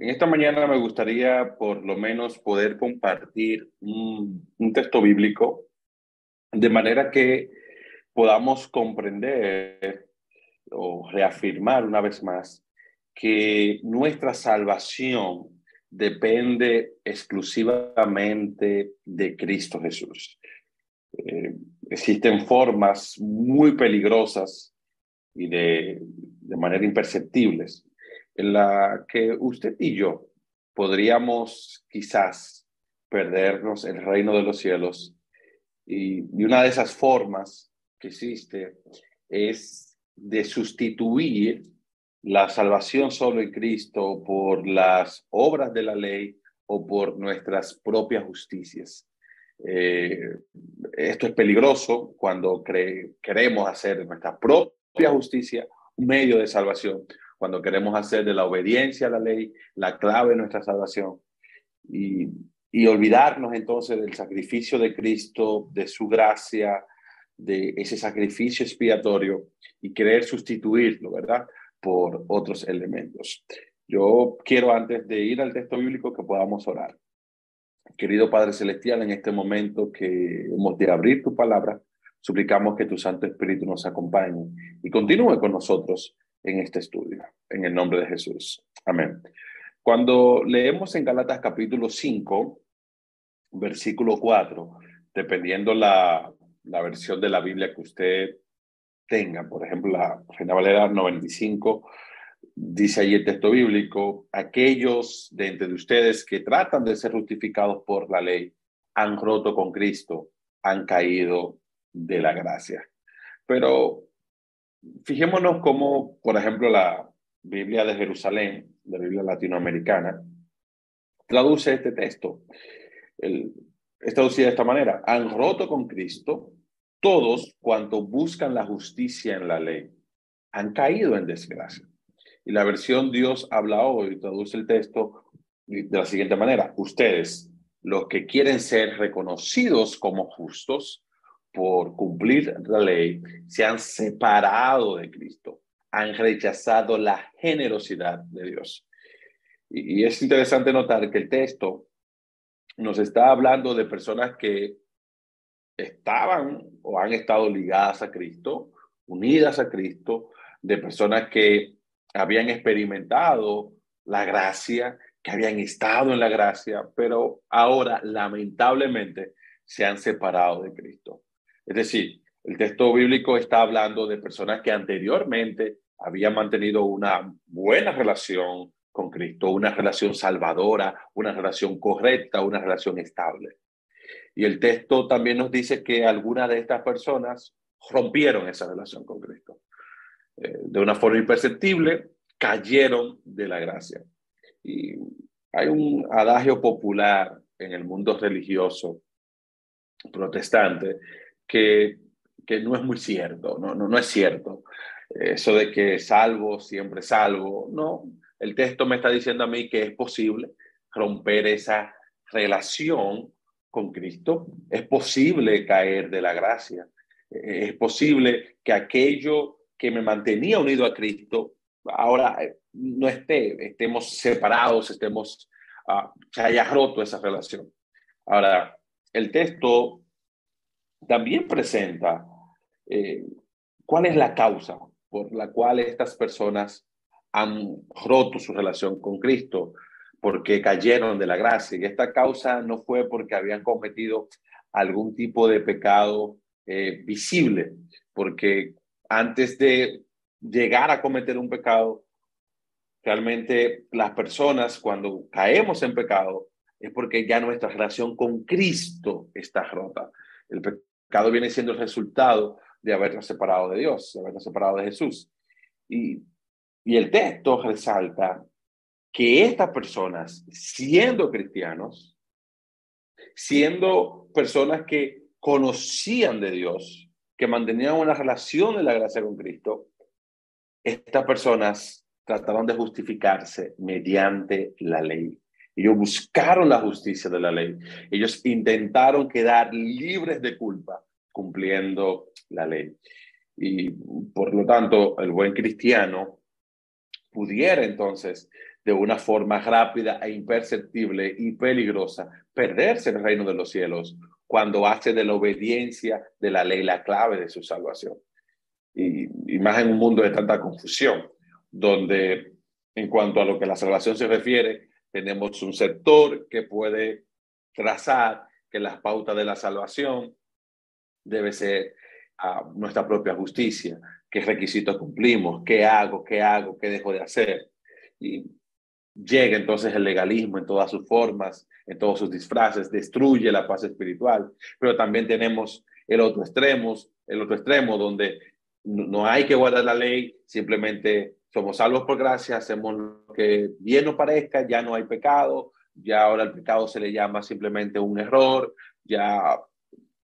En esta mañana me gustaría por lo menos poder compartir un, texto bíblico de manera que podamos comprender o reafirmar una vez más que nuestra salvación depende exclusivamente de Cristo Jesús. Eh, existen formas muy peligrosas y de, de manera imperceptibles en la que usted y yo podríamos quizás perdernos el reino de los cielos. Y, una de esas formas que existe es de sustituir la salvación solo en Cristo por las obras de la ley o por nuestras propias justicias. Eh, esto es peligroso cuando queremos hacer nuestra propia justicia un medio de salvación, cuando queremos hacer de la obediencia a la ley la clave de nuestra salvación y, olvidarnos entonces del sacrificio de Cristo, de su gracia, de ese sacrificio expiatorio y querer sustituirlo, ¿verdad? Por otros elementos. Yo quiero antes de ir al texto bíblico que podamos orar. Querido Padre Celestial, en este momento que hemos de abrir tu palabra, suplicamos que tu Santo Espíritu nos acompañe y continúe con nosotros en este estudio, en el nombre de Jesús. Amén. Cuando leemos en Galatas capítulo 5, versículo 4, dependiendo la, la versión de la Biblia que usted tenga, por ejemplo, la Reina Valera 95, dice ahí el texto bíblico, aquellos de entre ustedes que tratan de ser justificados por la ley han roto con Cristo, han caído de la gracia. Pero fijémonos cómo, por ejemplo, la Biblia de Jerusalén, la Biblia latinoamericana, traduce este texto. El, es traducida de esta manera. Han roto con Cristo todos cuantos buscan la justicia en la ley. Han caído en desgracia. Y la versión Dios habla hoy traduce el texto de la siguiente manera. Ustedes, los que quieren ser reconocidos como justos, por cumplir la ley, se han separado de Cristo, han rechazado la generosidad de Dios. Y, es interesante notar que el texto nos está hablando de personas que estaban o han estado ligadas a Cristo, unidas a Cristo, de personas que habían experimentado la gracia, que habían estado en la gracia, pero ahora lamentablemente se han separado de Cristo. Es decir, el texto bíblico está hablando de personas que anteriormente habían mantenido una buena relación con Cristo, una relación salvadora, una relación correcta, una relación estable. Y el texto también nos dice que algunas de estas personas rompieron esa relación con Cristo. Eh, de una forma imperceptible, cayeron de la gracia. Y hay un adagio popular en el mundo religioso protestante que, que no es muy cierto, no, no, no es cierto. Eso de que salvo, siempre salvo, no. El texto me está diciendo a mí que es posible romper esa relación con Cristo, es posible caer de la gracia, es posible que aquello que me mantenía unido a Cristo ahora eh, no esté, estemos separados, estemos, uh, se haya roto esa relación. Ahora, el texto también presenta eh, cuál es la causa por la cual estas personas han roto su relación con Cristo, porque cayeron de la gracia. Y esta causa no fue porque habían cometido algún tipo de pecado eh, visible, porque antes de llegar a cometer un pecado, realmente las personas cuando caemos en pecado es porque ya nuestra relación con Cristo está rota. Viene siendo el resultado de habernos separado de Dios, de habernos separado de Jesús. Y, y el texto resalta que estas personas, siendo cristianos, siendo personas que conocían de Dios, que mantenían una relación de la gracia con Cristo, estas personas trataron de justificarse mediante la ley. Ellos buscaron la justicia de la ley. Ellos intentaron quedar libres de culpa cumpliendo la ley. Y por lo tanto, el buen cristiano pudiera entonces de una forma rápida e imperceptible y peligrosa perderse el reino de los cielos cuando hace de la obediencia de la ley la clave de su salvación. Y, y más en un mundo de tanta confusión, donde en cuanto a lo que la salvación se refiere, tenemos un sector que puede trazar que las pautas de la salvación debe ser a nuestra propia justicia, qué requisitos cumplimos, qué hago, qué hago, qué dejo de hacer. Y llega entonces el legalismo en todas sus formas, en todos sus disfraces, destruye la paz espiritual, pero también tenemos el otro extremo, el otro extremo donde no hay que guardar la ley, simplemente somos salvos por gracia, hacemos lo que bien nos parezca, ya no hay pecado, ya ahora el pecado se le llama simplemente un error, ya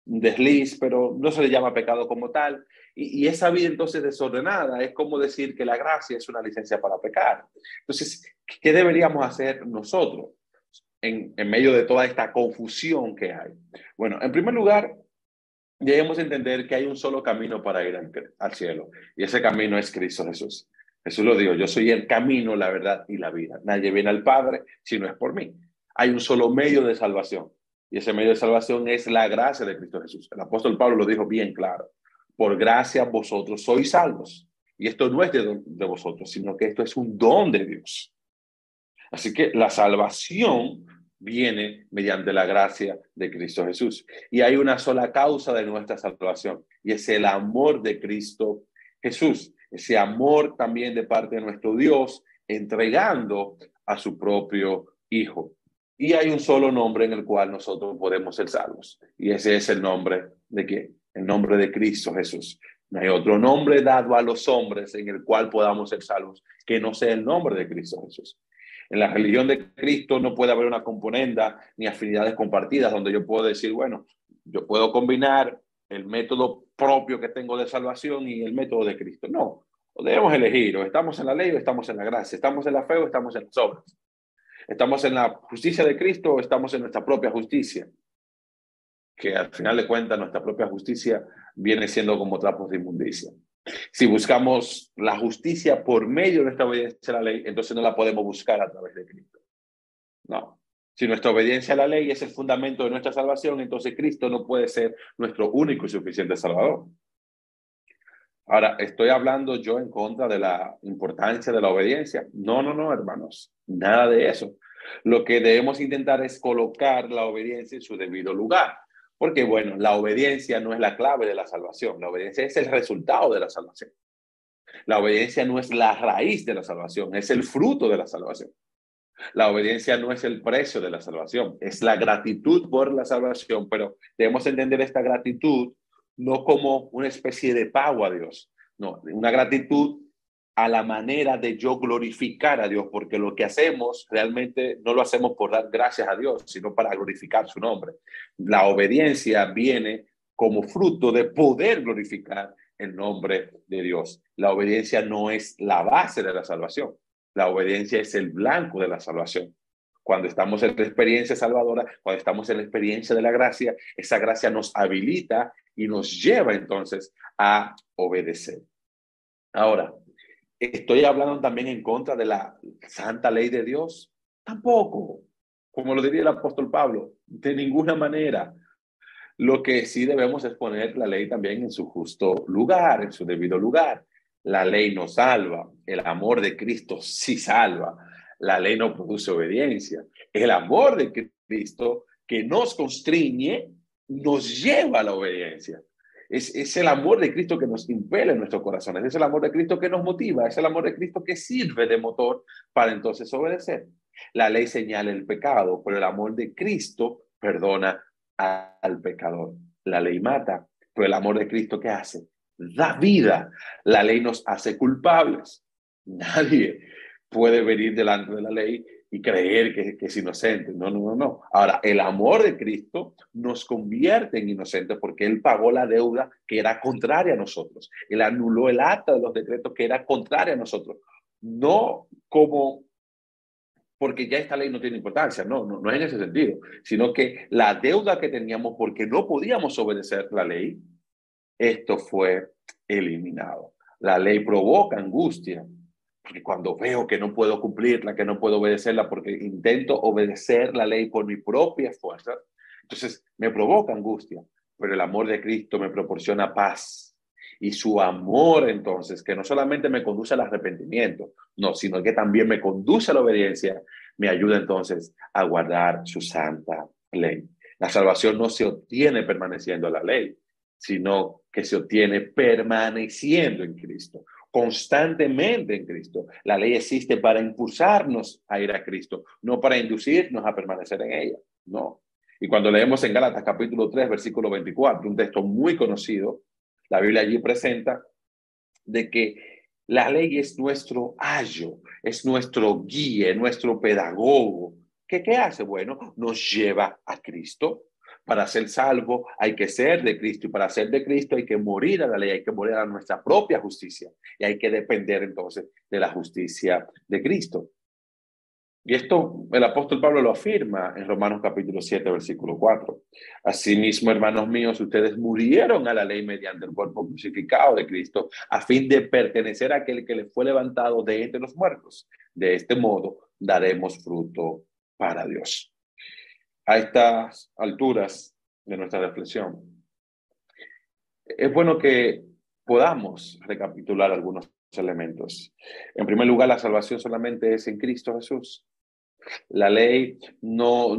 un desliz, pero no se le llama pecado como tal. Y, esa vida entonces desordenada es como decir que la gracia es una licencia para pecar. Entonces, ¿qué deberíamos hacer nosotros en, en medio de toda esta confusión que hay? Bueno, en primer lugar, debemos entender que hay un solo camino para ir al cielo y ese camino es Cristo Jesús. Jesús lo dijo, yo soy el camino, la verdad y la vida. Nadie viene al Padre si no es por mí. Hay un solo medio de salvación y ese medio de salvación es la gracia de Cristo Jesús. El apóstol Pablo lo dijo bien claro. Por gracia vosotros sois salvos. Y esto no es de, de vosotros, sino que esto es un don de Dios. Así que la salvación viene mediante la gracia de Cristo Jesús. Y hay una sola causa de nuestra salvación, y es el amor de Cristo Jesús. Ese amor también de parte de nuestro Dios, entregando a su propio Hijo. Y hay un solo nombre en el cual nosotros podemos ser salvos. Y ese es el nombre de qué? El nombre de Cristo Jesús. No hay otro nombre dado a los hombres en el cual podamos ser salvos que no sea el nombre de Cristo Jesús. En la religión de Cristo no puede haber una componenda ni afinidades compartidas donde yo puedo decir, bueno, yo puedo combinar el método propio que tengo de salvación y el método de Cristo. No, debemos elegir, o estamos en la ley o estamos en la gracia, estamos en la fe o estamos en las obras. ¿Estamos en la justicia de Cristo o estamos en nuestra propia justicia? Que al final de cuentas nuestra propia justicia viene siendo como trapos de inmundicia. Si buscamos la justicia por medio de nuestra obediencia a la ley, entonces no la podemos buscar a través de Cristo. No. Si nuestra obediencia a la ley es el fundamento de nuestra salvación, entonces Cristo no puede ser nuestro único y suficiente Salvador. Ahora, ¿estoy hablando yo en contra de la importancia de la obediencia? No, no, no, hermanos, nada de eso. Lo que debemos intentar es colocar la obediencia en su debido lugar. Porque, bueno, la obediencia no es la clave de la salvación, la obediencia es el resultado de la salvación. La obediencia no es la raíz de la salvación, es el fruto de la salvación. La obediencia no es el precio de la salvación, es la gratitud por la salvación, pero debemos entender esta gratitud no como una especie de pago a Dios, no, una gratitud a la manera de yo glorificar a Dios, porque lo que hacemos realmente no lo hacemos por dar gracias a Dios, sino para glorificar su nombre. La obediencia viene como fruto de poder glorificar el nombre de Dios. La obediencia no es la base de la salvación, la obediencia es el blanco de la salvación. Cuando estamos en la experiencia salvadora, cuando estamos en la experiencia de la gracia, esa gracia nos habilita y nos lleva entonces a obedecer. Ahora, ¿estoy hablando también en contra de la santa ley de Dios? Tampoco, como lo diría el apóstol Pablo, de ninguna manera. Lo que sí debemos es poner la ley también en su justo lugar, en su debido lugar. La ley no salva, el amor de Cristo sí salva. La ley no produce obediencia. El amor de Cristo que nos constriñe nos lleva a la obediencia. Es, es, el amor de Cristo que nos impele en nuestros corazones, es el amor de Cristo que nos motiva, es el amor de Cristo que sirve de motor para entonces obedecer. La ley señala el pecado, pero el amor de Cristo perdona al pecador. La ley mata, pero el amor de Cristo ¿qué hace? Da vida. La ley nos hace culpables. Nadie puede venir delante de la ley y creer que, es inocente. No, no, no, no. Ahora, el amor de Cristo nos convierte en inocentes porque Él pagó la deuda que era contraria a nosotros. Él anuló el acta de los decretos que era contraria a nosotros. No como porque ya esta ley no tiene importancia, no, no, no es en ese sentido, sino que la deuda que teníamos porque no podíamos obedecer la ley, esto fue eliminado. La ley provoca angustia, Porque cuando veo que no puedo cumplirla, que no puedo obedecerla, porque intento obedecer la ley por mi propia fuerza, entonces me provoca angustia. Pero el amor de Cristo me proporciona paz. Y su amor, entonces, que no solamente me conduce al arrepentimiento, no, sino que también me conduce a la obediencia, me ayuda entonces a guardar su santa ley. La salvación no se obtiene permaneciendo en la ley, sino que se obtiene permaneciendo en Cristo constantemente en Cristo. La ley existe para impulsarnos a ir a Cristo, no para inducirnos a permanecer en ella. No. Y cuando leemos en Gálatas capítulo 3, versículo 24, un texto muy conocido, la Biblia allí presenta de que la ley es nuestro ayo, es nuestro guía, nuestro pedagogo. ¿Qué, ¿Qué hace? Bueno, nos lleva a Cristo, para ser salvo hay que ser de Cristo y para ser de Cristo hay que morir a la ley, hay que morir a nuestra propia justicia y hay que depender entonces de la justicia de Cristo. Y esto el apóstol Pablo lo afirma en Romanos capítulo 7, versículo 4. Asimismo, hermanos míos, ustedes murieron a la ley mediante el cuerpo crucificado de Cristo, a fin de pertenecer a aquel que le fue levantado de entre los muertos. De este modo daremos fruto para Dios a estas alturas de nuestra reflexión, es bueno que podamos recapitular algunos elementos. En primer lugar, la salvación solamente es en Cristo Jesús. La ley no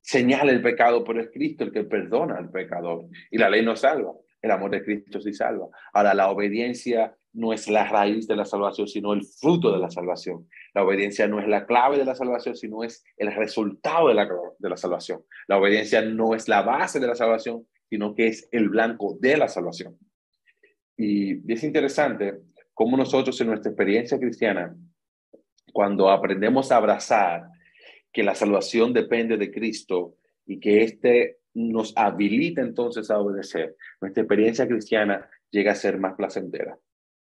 señala el pecado, pero es Cristo el que perdona al pecador. Y la ley no salva. El amor de Cristo sí salva. Ahora, la obediencia no es la raíz de la salvación, sino el fruto de la salvación. La obediencia no es la clave de la salvación, sino es el resultado de la, de la salvación. La obediencia no es la base de la salvación, sino que es el blanco de la salvación. Y es interesante cómo nosotros en nuestra experiencia cristiana, cuando aprendemos a abrazar que la salvación depende de Cristo y que éste nos habilita entonces a obedecer, nuestra experiencia cristiana llega a ser más placentera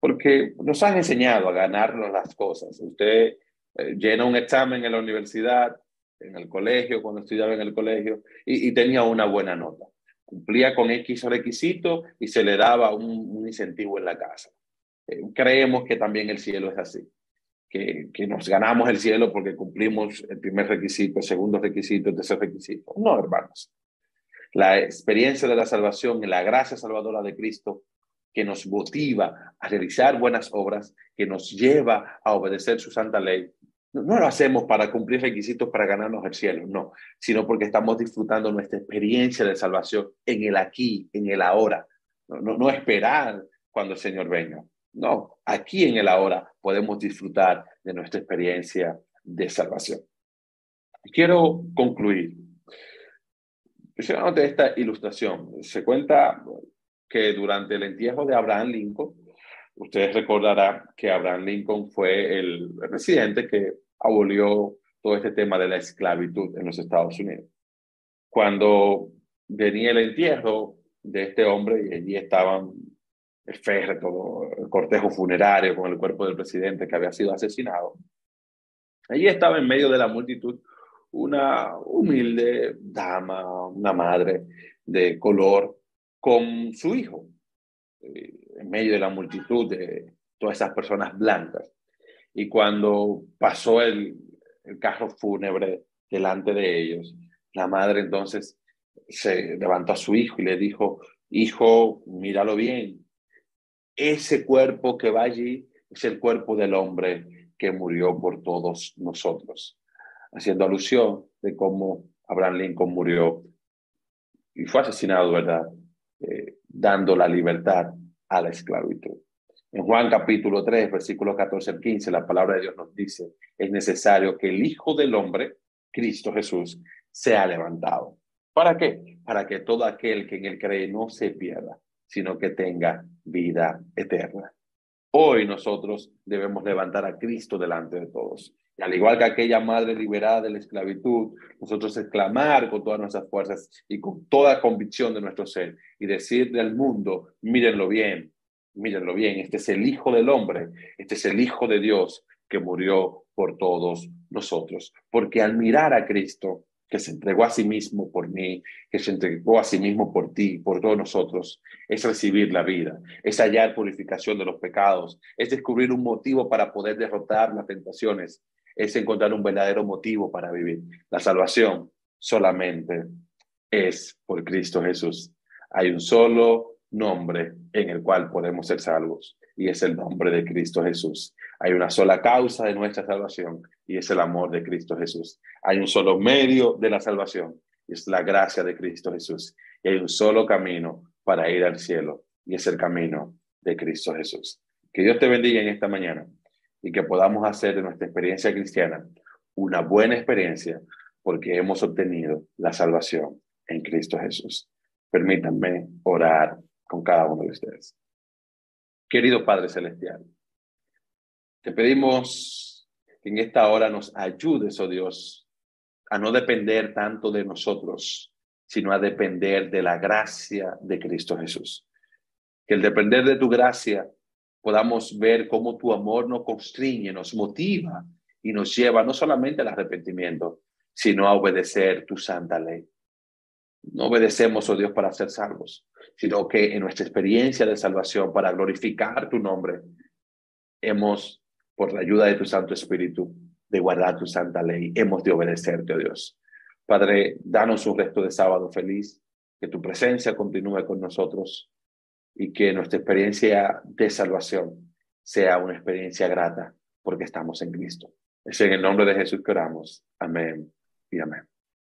porque nos han enseñado a ganarnos las cosas. Usted eh, llena un examen en la universidad, en el colegio, cuando estudiaba en el colegio, y, tenía una buena nota. Cumplía con X requisitos y se le daba un, incentivo en la casa. Eh, creemos que también el cielo es así, que, que nos ganamos el cielo porque cumplimos el primer requisito, el segundo requisito, el tercer requisito. No, hermanos. La experiencia de la salvación y la gracia salvadora de Cristo que nos motiva a realizar buenas obras, que nos lleva a obedecer su santa ley. No, lo hacemos para cumplir requisitos para ganarnos el cielo, no, sino porque estamos disfrutando nuestra experiencia de salvación en el aquí, en el ahora. No, esperar cuando el Señor venga. No, aquí en el ahora podemos disfrutar de nuestra experiencia de salvación. Quiero concluir. de esta ilustración. Se cuenta que durante el entierro de Abraham Lincoln, ustedes recordarán que Abraham Lincoln fue el presidente que abolió todo este tema de la esclavitud en los Estados Unidos. Cuando venía el entierro de este hombre y allí estaban el todo el cortejo funerario con el cuerpo del presidente que había sido asesinado, allí estaba en medio de la multitud una humilde dama, una madre de color con su hijo, eh, en medio de la multitud de todas esas personas blancas. Y cuando pasó el, el carro fúnebre delante de ellos, la madre entonces se levantó a su hijo y le dijo, hijo, míralo bien, ese cuerpo que va allí es el cuerpo del hombre que murió por todos nosotros, haciendo alusión de cómo Abraham Lincoln murió y fue asesinado, ¿verdad? Eh, dando la libertad a la esclavitud. En Juan capítulo 3, versículos 14 al 15, la palabra de Dios nos dice, es necesario que el Hijo del Hombre, Cristo Jesús, sea levantado. ¿Para qué? Para que todo aquel que en él cree no se pierda, sino que tenga vida eterna. Hoy nosotros debemos levantar a Cristo delante de todos al igual que aquella madre liberada de la esclavitud, nosotros exclamar con todas nuestras fuerzas y con toda convicción de nuestro ser y decirle al mundo, mírenlo bien, mírenlo bien, este es el Hijo del Hombre, este es el Hijo de Dios que murió por todos nosotros. Porque al mirar a Cristo, que se entregó a sí mismo por mí, que se entregó a sí mismo por ti, por todos nosotros, es recibir la vida, es hallar purificación de los pecados, es descubrir un motivo para poder derrotar las tentaciones, es encontrar un verdadero motivo para vivir. La salvación solamente es por Cristo Jesús. Hay un solo nombre en el cual podemos ser salvos y es el nombre de Cristo Jesús. Hay una sola causa de nuestra salvación y es el amor de Cristo Jesús. Hay un solo medio de la salvación y es la gracia de Cristo Jesús. Y hay un solo camino para ir al cielo y es el camino de Cristo Jesús. Que Dios te bendiga en esta mañana y que podamos hacer de nuestra experiencia cristiana una buena experiencia porque hemos obtenido la salvación en Cristo Jesús. Permítanme orar con cada uno de ustedes. Querido Padre Celestial, te pedimos que en esta hora nos ayudes, oh Dios, a no depender tanto de nosotros, sino a depender de la gracia de Cristo Jesús. Que el depender de tu gracia podamos ver cómo tu amor nos constriñe, nos motiva y nos lleva no solamente al arrepentimiento, sino a obedecer tu santa ley. No obedecemos, oh Dios, para ser salvos, sino que en nuestra experiencia de salvación, para glorificar tu nombre, hemos, por la ayuda de tu Santo Espíritu, de guardar tu santa ley, hemos de obedecerte, oh Dios. Padre, danos un resto de sábado feliz, que tu presencia continúe con nosotros y que nuestra experiencia de salvación sea una experiencia grata porque estamos en Cristo. Es en el nombre de Jesús que oramos. Amén y amén.